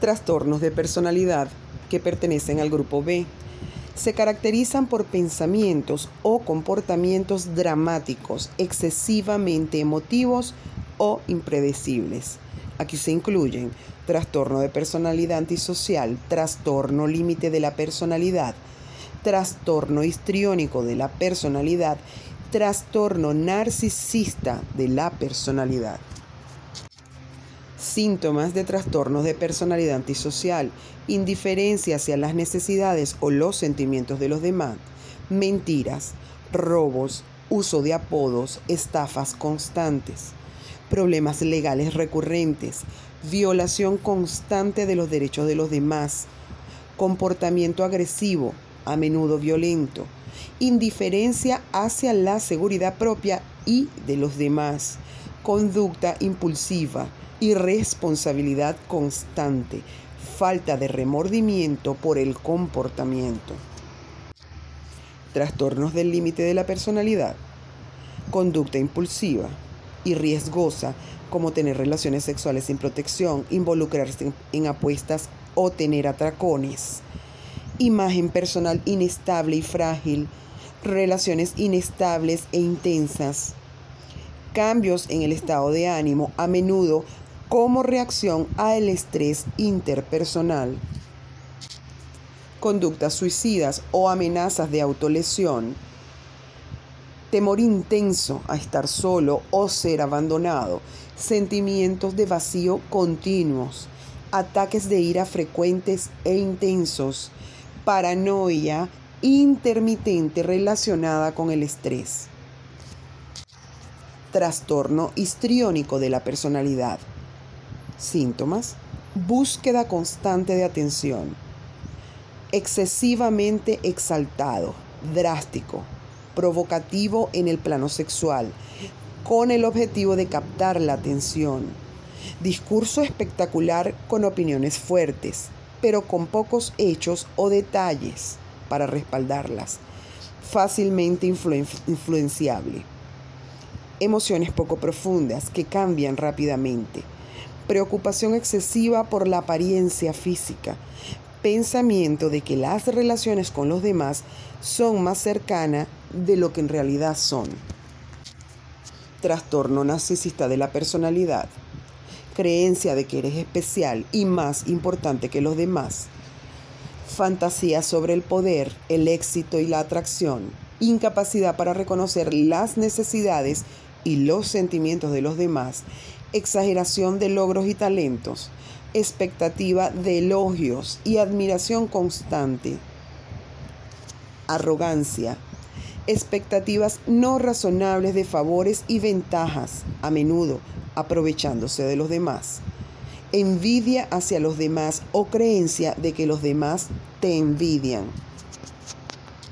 Trastornos de personalidad que pertenecen al grupo B. Se caracterizan por pensamientos o comportamientos dramáticos, excesivamente emotivos o impredecibles. Aquí se incluyen trastorno de personalidad antisocial, trastorno límite de la personalidad, trastorno histriónico de la personalidad, trastorno narcisista de la personalidad. Síntomas de trastornos de personalidad antisocial, indiferencia hacia las necesidades o los sentimientos de los demás, mentiras, robos, uso de apodos, estafas constantes, problemas legales recurrentes, violación constante de los derechos de los demás, comportamiento agresivo, a menudo violento, indiferencia hacia la seguridad propia y de los demás, conducta impulsiva, irresponsabilidad constante, falta de remordimiento por el comportamiento. Trastornos del límite de la personalidad, conducta impulsiva y riesgosa, como tener relaciones sexuales sin protección, involucrarse en apuestas o tener atracones. Imagen personal inestable y frágil, relaciones inestables e intensas, cambios en el estado de ánimo, a menudo como reacción al estrés interpersonal. Conductas suicidas o amenazas de autolesión. Temor intenso a estar solo o ser abandonado. Sentimientos de vacío continuos. Ataques de ira frecuentes e intensos. Paranoia intermitente relacionada con el estrés. Trastorno histriónico de la personalidad Síntomas. Búsqueda constante de atención. Excesivamente exaltado, drástico, provocativo en el plano sexual, con el objetivo de captar la atención. Discurso espectacular con opiniones fuertes, pero con pocos hechos o detalles para respaldarlas. Fácilmente influenciable. Emociones poco profundas que cambian rápidamente preocupación excesiva por la apariencia física, pensamiento de que las relaciones con los demás son más cercanas de lo que en realidad son. Trastorno narcisista de la personalidad, creencia de que eres especial y más importante que los demás, fantasía sobre el poder, el éxito y la atracción, incapacidad para reconocer las necesidades y los sentimientos de los demás. Exageración de logros y talentos, expectativa de elogios y admiración constante, arrogancia, expectativas no razonables de favores y ventajas, a menudo aprovechándose de los demás, envidia hacia los demás o creencia de que los demás te envidian